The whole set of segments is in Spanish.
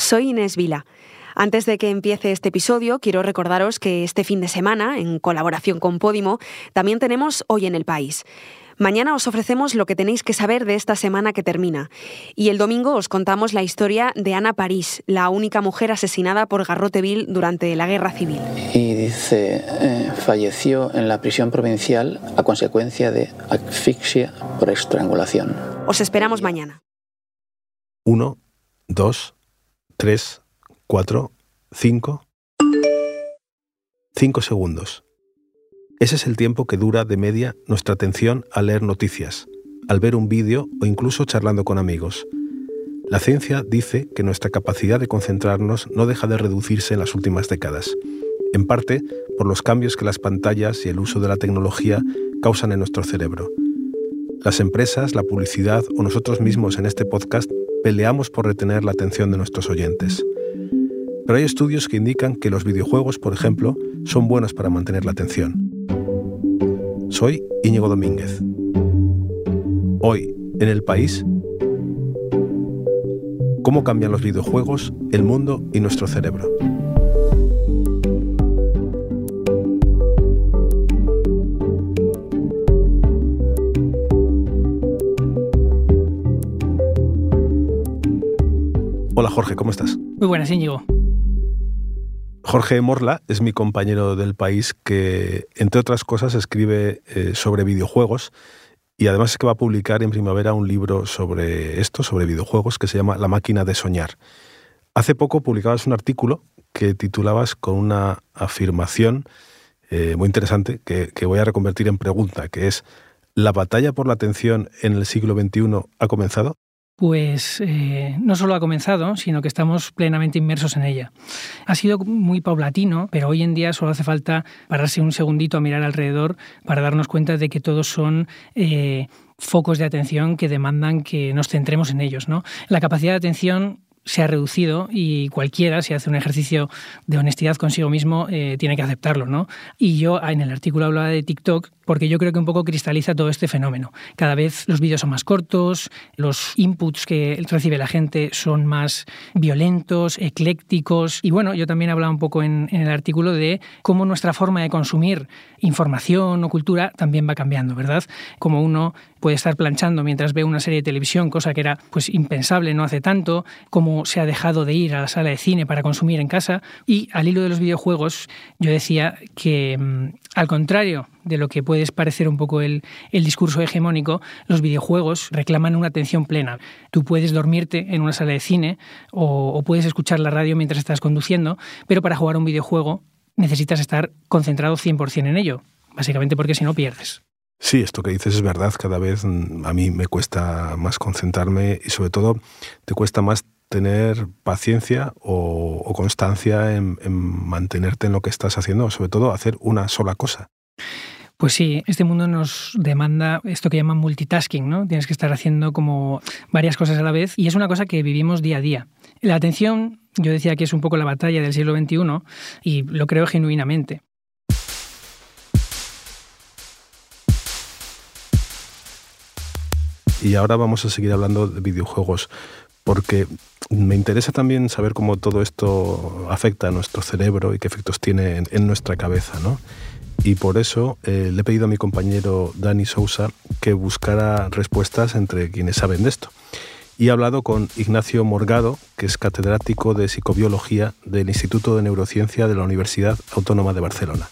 soy Inés Vila. Antes de que empiece este episodio, quiero recordaros que este fin de semana, en colaboración con Podimo, también tenemos Hoy en el País. Mañana os ofrecemos lo que tenéis que saber de esta semana que termina. Y el domingo os contamos la historia de Ana París, la única mujer asesinada por Garroteville durante la Guerra Civil. Y dice, eh, falleció en la prisión provincial a consecuencia de asfixia por estrangulación. Os esperamos mañana. Uno, dos, tres, cuatro, cinco. Cinco segundos. Ese es el tiempo que dura de media nuestra atención al leer noticias, al ver un vídeo o incluso charlando con amigos. La ciencia dice que nuestra capacidad de concentrarnos no deja de reducirse en las últimas décadas, en parte por los cambios que las pantallas y el uso de la tecnología causan en nuestro cerebro. Las empresas, la publicidad o nosotros mismos en este podcast peleamos por retener la atención de nuestros oyentes. Pero hay estudios que indican que los videojuegos, por ejemplo, son buenos para mantener la atención. Soy Íñigo Domínguez. Hoy, en el país, ¿cómo cambian los videojuegos, el mundo y nuestro cerebro? Hola Jorge, ¿cómo estás? Muy buenas, Íñigo. Jorge Morla es mi compañero del país que, entre otras cosas, escribe eh, sobre videojuegos y además es que va a publicar en primavera un libro sobre esto, sobre videojuegos, que se llama La máquina de soñar. Hace poco publicabas un artículo que titulabas con una afirmación eh, muy interesante que, que voy a reconvertir en pregunta, que es, ¿la batalla por la atención en el siglo XXI ha comenzado? Pues eh, no solo ha comenzado, sino que estamos plenamente inmersos en ella. Ha sido muy paulatino, pero hoy en día solo hace falta pararse un segundito a mirar alrededor para darnos cuenta de que todos son... Eh, focos de atención que demandan que nos centremos en ellos. ¿no? La capacidad de atención se ha reducido y cualquiera, si hace un ejercicio de honestidad consigo mismo, eh, tiene que aceptarlo. ¿no? Y yo en el artículo hablaba de TikTok porque yo creo que un poco cristaliza todo este fenómeno. Cada vez los vídeos son más cortos, los inputs que recibe la gente son más violentos, eclécticos. Y bueno, yo también hablaba un poco en el artículo de cómo nuestra forma de consumir información o cultura también va cambiando, ¿verdad? Como uno puede estar planchando mientras ve una serie de televisión, cosa que era pues impensable no hace tanto, como se ha dejado de ir a la sala de cine para consumir en casa y al hilo de los videojuegos yo decía que mm, al contrario de lo que puede parecer un poco el, discurso hegemónico, los videojuegos reclaman una atención plena. Tú puedes dormirte en una sala de cine o, o puedes escuchar la radio mientras estás conduciendo, pero para jugar un videojuego necesitas estar concentrado 100% en ello, básicamente porque si no pierdes. Sí, esto que dices es verdad. Cada vez mm, a mí me cuesta más concentrarme y sobre todo te cuesta más tener paciencia o, constancia en, mantenerte en lo que estás haciendo, sobre todo hacer una sola cosa. Pues sí, este mundo nos demanda esto que llaman multitasking, ¿no? Tienes que estar haciendo como varias cosas a la vez y es una cosa que vivimos día a día. La atención, yo decía que es un poco la batalla del siglo XXI y lo creo genuinamente. Y ahora vamos a seguir hablando de videojuegos, porque me interesa también saber cómo todo esto afecta a nuestro cerebro y qué efectos tiene en, nuestra cabeza, ¿no? Y por eso eh, le he pedido a mi compañero Dani Sousa que buscara respuestas entre quienes saben de esto. Y he hablado con Ignacio Morgado, que es catedrático de psicobiología del Instituto de Neurociencia de la Universidad Autónoma de Barcelona.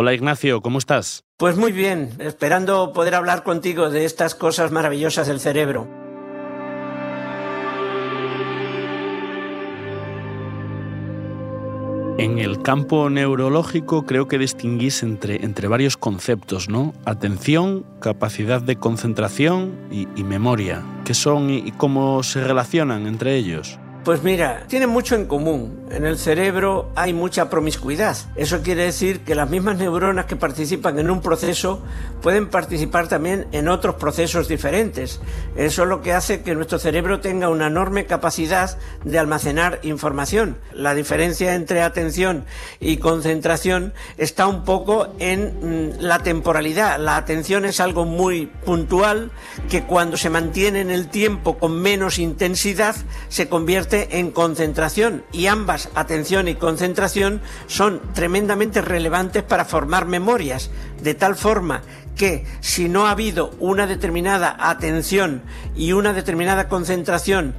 Hola Ignacio, ¿cómo estás? Pues muy bien, esperando poder hablar contigo de estas cosas maravillosas del cerebro. En el campo neurológico creo que distinguís entre, entre varios conceptos, ¿no? Atención, capacidad de concentración y, memoria. ¿Qué son y cómo se relacionan entre ellos? Pues mira, tienen mucho en común. En el cerebro hay mucha promiscuidad. Eso quiere decir que las mismas neuronas que participan en un proceso pueden participar también en otros procesos diferentes. Eso es lo que hace que nuestro cerebro tenga una enorme capacidad de almacenar información. La diferencia entre atención y concentración está un poco en mm, la temporalidad. La atención es algo muy puntual que cuando se mantiene en el tiempo con menos intensidad se convierte en concentración y ambas, atención y concentración, son tremendamente relevantes para formar memorias, de tal forma que si no ha habido una determinada atención y una determinada concentración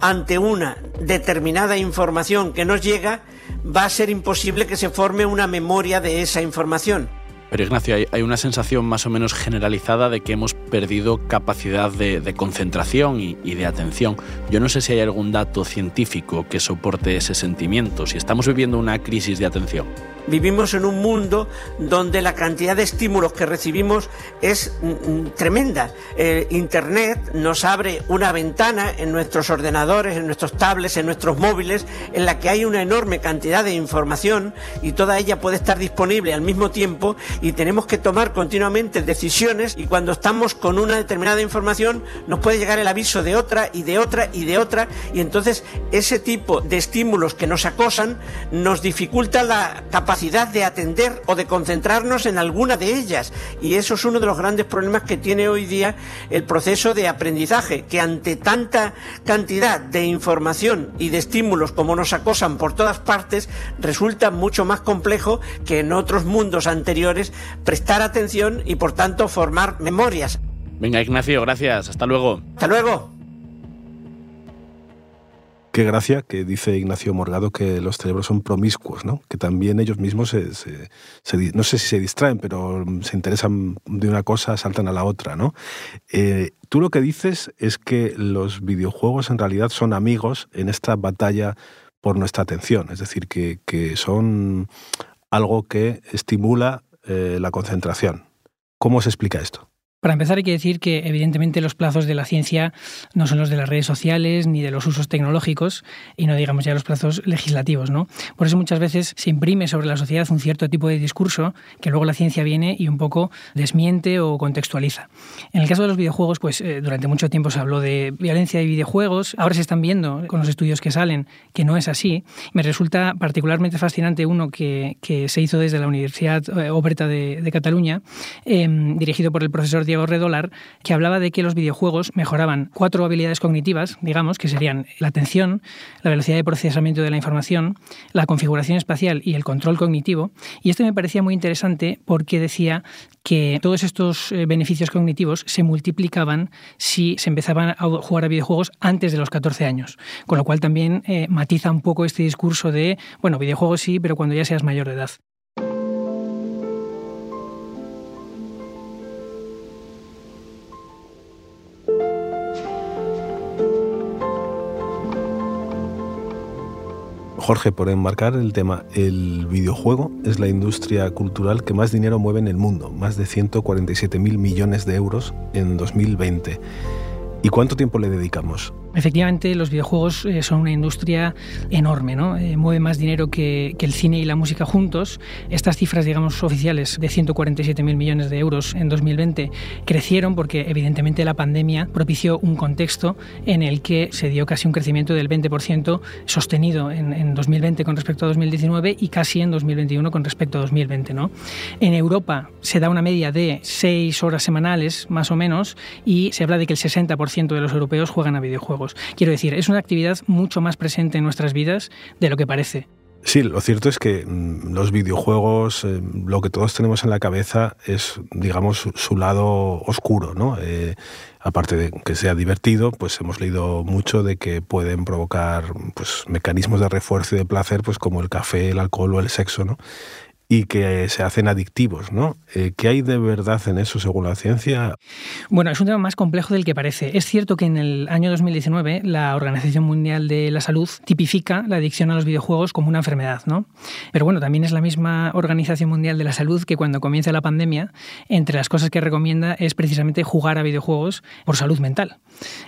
ante una determinada información que nos llega, va a ser imposible que se forme una memoria de esa información. Pero Ignacio, hay, una sensación más o menos generalizada de que hemos perdido capacidad de, concentración y, de atención. Yo no sé si hay algún dato científico que soporte ese sentimiento, si estamos viviendo una crisis de atención. Vivimos en un mundo donde la cantidad de estímulos que recibimos es mm, mm, tremenda. Internet nos abre una ventana en nuestros ordenadores, en nuestros tablets, en nuestros móviles, en la que hay una enorme cantidad de información y toda ella puede estar disponible al mismo tiempo y tenemos que tomar continuamente decisiones y cuando estamos con una determinada información nos puede llegar el aviso de otra y de otra y de otra y entonces ese tipo de estímulos que nos acosan nos dificulta la capacidad de atender o de concentrarnos en alguna de ellas. Y eso es uno de los grandes problemas que tiene hoy día el proceso de aprendizaje, que ante tanta cantidad de información y de estímulos como nos acosan por todas partes, resulta mucho más complejo que en otros mundos anteriores prestar atención y por tanto formar memorias. Venga, Ignacio, gracias. Hasta luego. Hasta luego. Qué gracia que dice Ignacio Morgado que los cerebros son promiscuos, ¿no? que también ellos mismos, se, no sé si se distraen, pero se interesan de una cosa, saltan a la otra. ¿no? Eh, tú lo que dices es que los videojuegos en realidad son amigos en esta batalla por nuestra atención, es decir, que, son algo que estimula eh, la concentración. ¿Cómo se explica esto? Para empezar hay que decir que evidentemente los plazos de la ciencia no son los de las redes sociales ni de los usos tecnológicos y no digamos ya los plazos legislativos. ¿no? Por eso muchas veces se imprime sobre la sociedad un cierto tipo de discurso que luego la ciencia viene y un poco desmiente o contextualiza. En el caso de los videojuegos, pues eh, durante mucho tiempo se habló de violencia de videojuegos. Ahora se están viendo con los estudios que salen que no es así. Me resulta particularmente fascinante uno que, se hizo desde la Universidad eh, Oberta de, Cataluña, em, dirigido por el profesor Redolar, que hablaba de que los videojuegos mejoraban cuatro habilidades cognitivas, digamos, que serían la atención, la velocidad de procesamiento de la información, la configuración espacial y el control cognitivo. Y esto me parecía muy interesante porque decía que todos estos eh, beneficios cognitivos se multiplicaban si se empezaban a jugar a videojuegos antes de los 14 años. Con lo cual también eh, matiza un poco este discurso de, bueno, videojuegos sí, pero cuando ya seas mayor de edad. Jorge, por enmarcar el tema, el videojuego es la industria cultural que más dinero mueve en el mundo, más de 147 mil millones de euros en 2020. ¿Y cuánto tiempo le dedicamos? Efectivamente, los videojuegos eh, son una industria enorme, ¿no? Eh, mueve más dinero que, el cine y la música juntos. Estas cifras, digamos, oficiales de 147.000 millones de euros en 2020 crecieron porque, evidentemente, la pandemia propició un contexto en el que se dio casi un crecimiento del 20% sostenido en, 2020 con respecto a 2019 y casi en 2021 con respecto a 2020, ¿no? En Europa se da una media de 6 horas semanales, más o menos, y se habla de que el 60% de los europeos juegan a videojuegos. Quiero decir, es una actividad mucho más presente en nuestras vidas de lo que parece. Sí, lo cierto es que mm, los videojuegos, eh, lo que todos tenemos en la cabeza es, digamos, su, lado oscuro, ¿no? Eh, aparte de que sea divertido, pues hemos leído mucho de que pueden provocar pues, mecanismos de refuerzo y de placer, pues como el café, el alcohol o el sexo, ¿no? Y que se hacen adictivos, ¿no? Eh, ¿Qué hay de verdad en eso según la ciencia? Bueno, es un tema más complejo del que parece. Es cierto que en el año 2019 la Organización Mundial de la Salud tipifica la adicción a los videojuegos como una enfermedad, ¿no? Pero bueno, también es la misma Organización Mundial de la Salud que cuando comienza la pandemia, entre las cosas que recomienda es precisamente jugar a videojuegos por salud mental.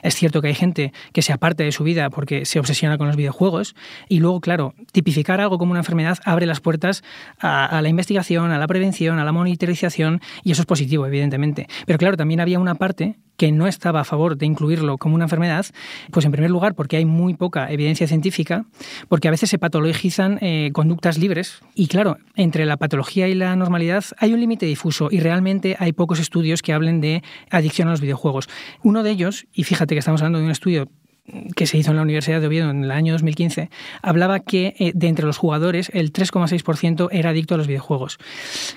Es cierto que hay gente que se aparte de su vida porque se obsesiona con los videojuegos y luego, claro, tipificar algo como una enfermedad abre las puertas a a la investigación, a la prevención, a la monitorización, y eso es positivo, evidentemente. Pero claro, también había una parte que no estaba a favor de incluirlo como una enfermedad, pues en primer lugar porque hay muy poca evidencia científica, porque a veces se patologizan eh, conductas libres y claro, entre la patología y la normalidad hay un límite difuso y realmente hay pocos estudios que hablen de adicción a los videojuegos. Uno de ellos, y fíjate que estamos hablando de un estudio que se hizo en la Universidad de Oviedo en el año 2015, hablaba que eh, de entre los jugadores el 3,6% era adicto a los videojuegos.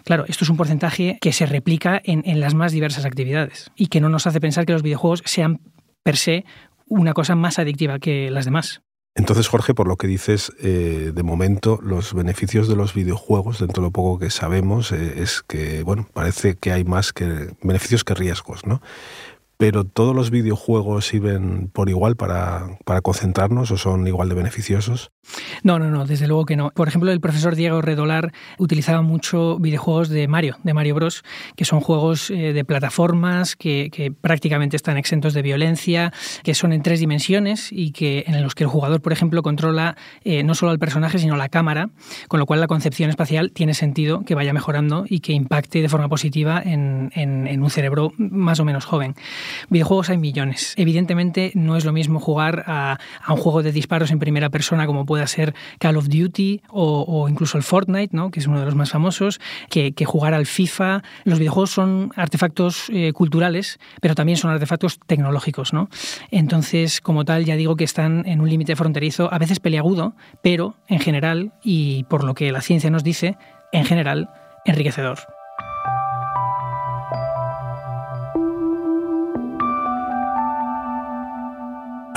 Claro, esto es un porcentaje que se replica en, en las más diversas actividades y que no nos hace pensar que los videojuegos sean per se una cosa más adictiva que las demás. Entonces, Jorge, por lo que dices, eh, de momento los beneficios de los videojuegos, dentro de lo poco que sabemos, eh, es que, bueno, parece que hay más que beneficios que riesgos, ¿no? Pero todos los videojuegos sirven por igual para, para, concentrarnos o son igual de beneficiosos? No, no, no, desde luego que no. Por ejemplo, el profesor Diego Redolar utilizaba mucho videojuegos de Mario, de Mario Bros, que son juegos eh, de plataformas que, que, prácticamente están exentos de violencia, que son en tres dimensiones y que en los que el jugador, por ejemplo, controla eh, no solo al personaje, sino la cámara, con lo cual la concepción espacial tiene sentido que vaya mejorando y que impacte de forma positiva en, en, en un cerebro más o menos joven. Videojuegos hay millones. Evidentemente no es lo mismo jugar a, un juego de disparos en primera persona como pueda ser Call of Duty o, incluso el Fortnite, ¿no? que es uno de los más famosos, que, jugar al FIFA. Los videojuegos son artefactos eh, culturales, pero también son artefactos tecnológicos. ¿no? Entonces, como tal, ya digo que están en un límite fronterizo, a veces peliagudo, pero en general, y por lo que la ciencia nos dice, en general, enriquecedor.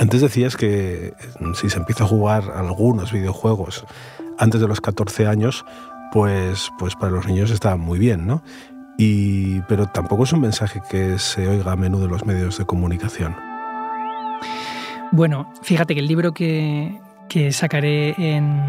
Antes decías que si se empieza a jugar algunos videojuegos antes de los 14 años, pues, pues para los niños está muy bien, ¿no? Y, pero tampoco es un mensaje que se oiga a menudo en los medios de comunicación. Bueno, fíjate que el libro que, que sacaré en,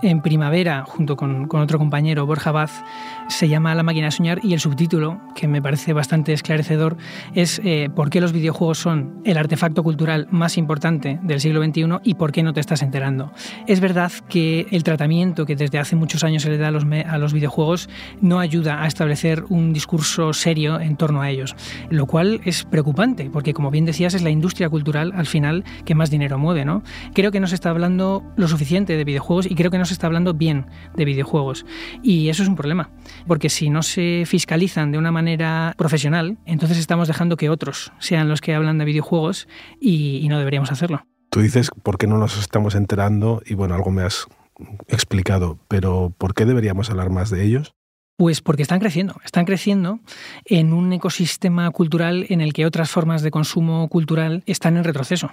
en primavera junto con, con, otro compañero, Borja Baz, se llama La máquina de soñar y el subtítulo, que me parece bastante esclarecedor, es eh, ¿Por qué los videojuegos son el artefacto cultural más importante del siglo XXI y por qué no te estás enterando? Es verdad que el tratamiento que desde hace muchos años se le da a los, a los videojuegos no ayuda a establecer un discurso serio en torno a ellos, lo cual es preocupante, porque como bien decías, es la industria cultural al final que más dinero mueve. ¿no? Creo que no se está hablando lo suficiente de videojuegos y creo que no se está hablando bien de videojuegos. Y eso es un problema, porque si no se fiscalizan de una manera profesional, entonces estamos dejando que otros sean los que hablan de videojuegos y, y no deberíamos hacerlo. Tú dices por qué no nos estamos enterando y bueno, algo me has explicado, pero ¿por qué deberíamos hablar más de ellos? Pues porque están creciendo, están creciendo en un ecosistema cultural en el que otras formas de consumo cultural están en retroceso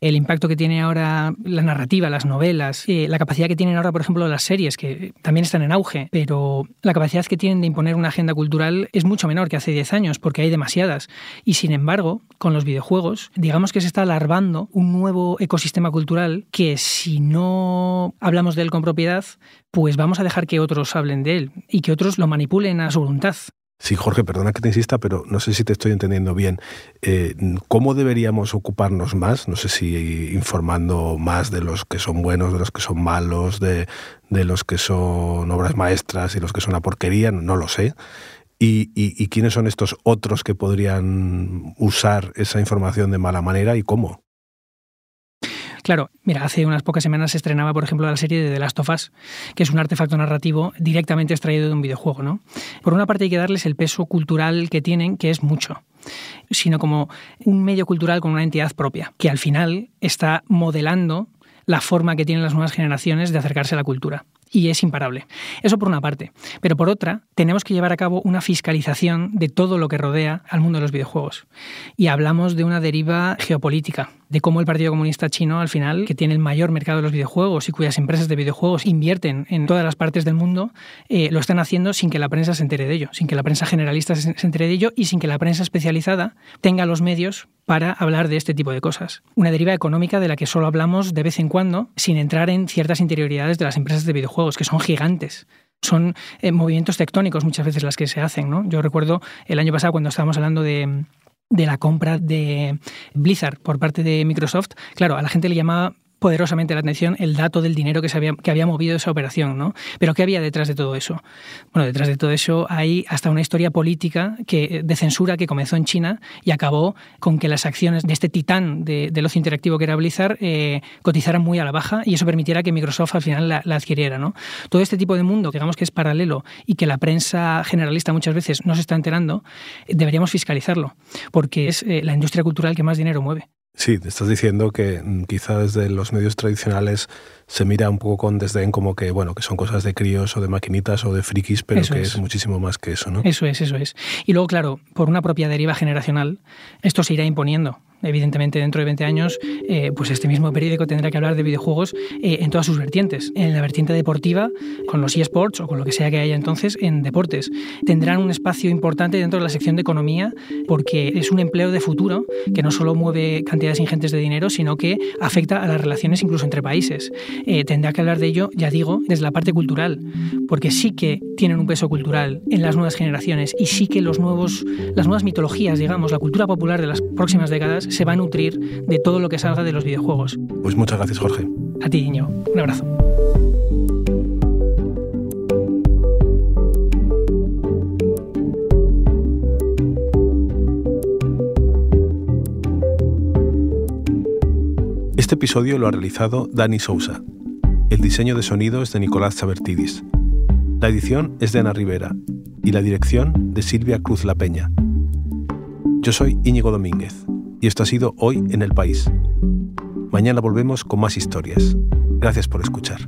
el impacto que tiene ahora la narrativa, las novelas, eh, la capacidad que tienen ahora, por ejemplo, las series, que también están en auge, pero la capacidad que tienen de imponer una agenda cultural es mucho menor que hace 10 años, porque hay demasiadas. Y sin embargo, con los videojuegos, digamos que se está alargando un nuevo ecosistema cultural que si no hablamos de él con propiedad, pues vamos a dejar que otros hablen de él y que otros lo manipulen a su voluntad. Sí, Jorge, perdona que te insista, pero no sé si te estoy entendiendo bien. Eh, ¿Cómo deberíamos ocuparnos más? No sé si informando más de los que son buenos, de los que son malos, de, de los que son obras maestras y los que son una porquería, no lo sé. ¿Y, quiénes son estos otros que podrían usar esa información de mala manera y cómo? Claro, mira, hace unas pocas semanas se estrenaba, por ejemplo, la serie de The Last of Us, que es un artefacto narrativo directamente extraído de un videojuego, ¿no? Por una parte hay que darles el peso cultural que tienen, que es mucho sino como un medio cultural con una entidad propia, que al final está modelando la forma que tienen las nuevas generaciones de acercarse a la cultura. Y es imparable. Eso por una parte. Pero por otra, tenemos que llevar a cabo una fiscalización de todo lo que rodea al mundo de los videojuegos. Y hablamos de una deriva geopolítica de cómo el Partido Comunista Chino, al final, que tiene el mayor mercado de los videojuegos y cuyas empresas de videojuegos invierten en todas las partes del mundo, eh, lo están haciendo sin que la prensa se entere de ello, sin que la prensa generalista se, entere de ello y sin que la prensa especializada tenga los medios para hablar de este tipo de cosas. Una deriva económica de la que solo hablamos de vez en cuando, sin entrar en ciertas interioridades de las empresas de videojuegos, que son gigantes son eh, movimientos tectónicos muchas veces las que se hacen. ¿no? Yo recuerdo el año pasado cuando estábamos hablando de, de la compra de Blizzard por parte de Microsoft, claro, a la gente le llamaba poderosamente la atención el dato del dinero que, se había, que había movido esa operación, ¿no? Pero ¿qué había detrás de todo eso? Bueno, detrás de todo eso hay hasta una historia política que, de censura que comenzó en China y acabó con que las acciones de este titán de, del ocio interactivo que era Blizzard eh, cotizaran muy a la baja y eso permitiera que Microsoft al final la, adquiriera, ¿no? Todo este tipo de mundo, digamos que es paralelo y que la prensa generalista muchas veces no se está enterando, deberíamos fiscalizarlo, porque es eh, la industria cultural que más dinero mueve. Sí, te estás diciendo que mm, quizá desde los medios tradicionales se mira un poco con desdén como que, bueno, que son cosas de críos o de maquinitas o de frikis, pero eso que es. es. muchísimo más que eso, ¿no? Eso es, eso es. Y luego, claro, por una propia deriva generacional, esto se irá imponiendo evidentemente dentro de 20 años, eh, pues este mismo periódico tendrá que hablar de videojuegos eh, en todas sus vertientes. En la vertiente deportiva, con los eSports o con lo que sea que haya entonces en deportes. Tendrán un espacio importante dentro de la sección de economía porque es un empleo de futuro que no solo mueve cantidades ingentes de dinero, sino que afecta a las relaciones incluso entre países. Eh, tendrá que hablar de ello, ya digo, desde la parte cultural, porque sí que tienen un peso cultural en las nuevas generaciones y sí que los nuevos, las nuevas mitologías, digamos, la cultura popular de las próximas décadas se va a nutrir de todo lo que salga de los videojuegos. Pues muchas gracias, Jorge. A ti, niño. Un abrazo. Este episodio lo ha realizado Dani Sousa. El diseño de sonido es de Nicolás Sabertidis. La edición es de Ana Rivera y la dirección de Silvia Cruz La Peña. Yo soy Íñigo Domínguez y esto ha sido Hoy en el País. Mañana volvemos con más historias. Gracias por escuchar.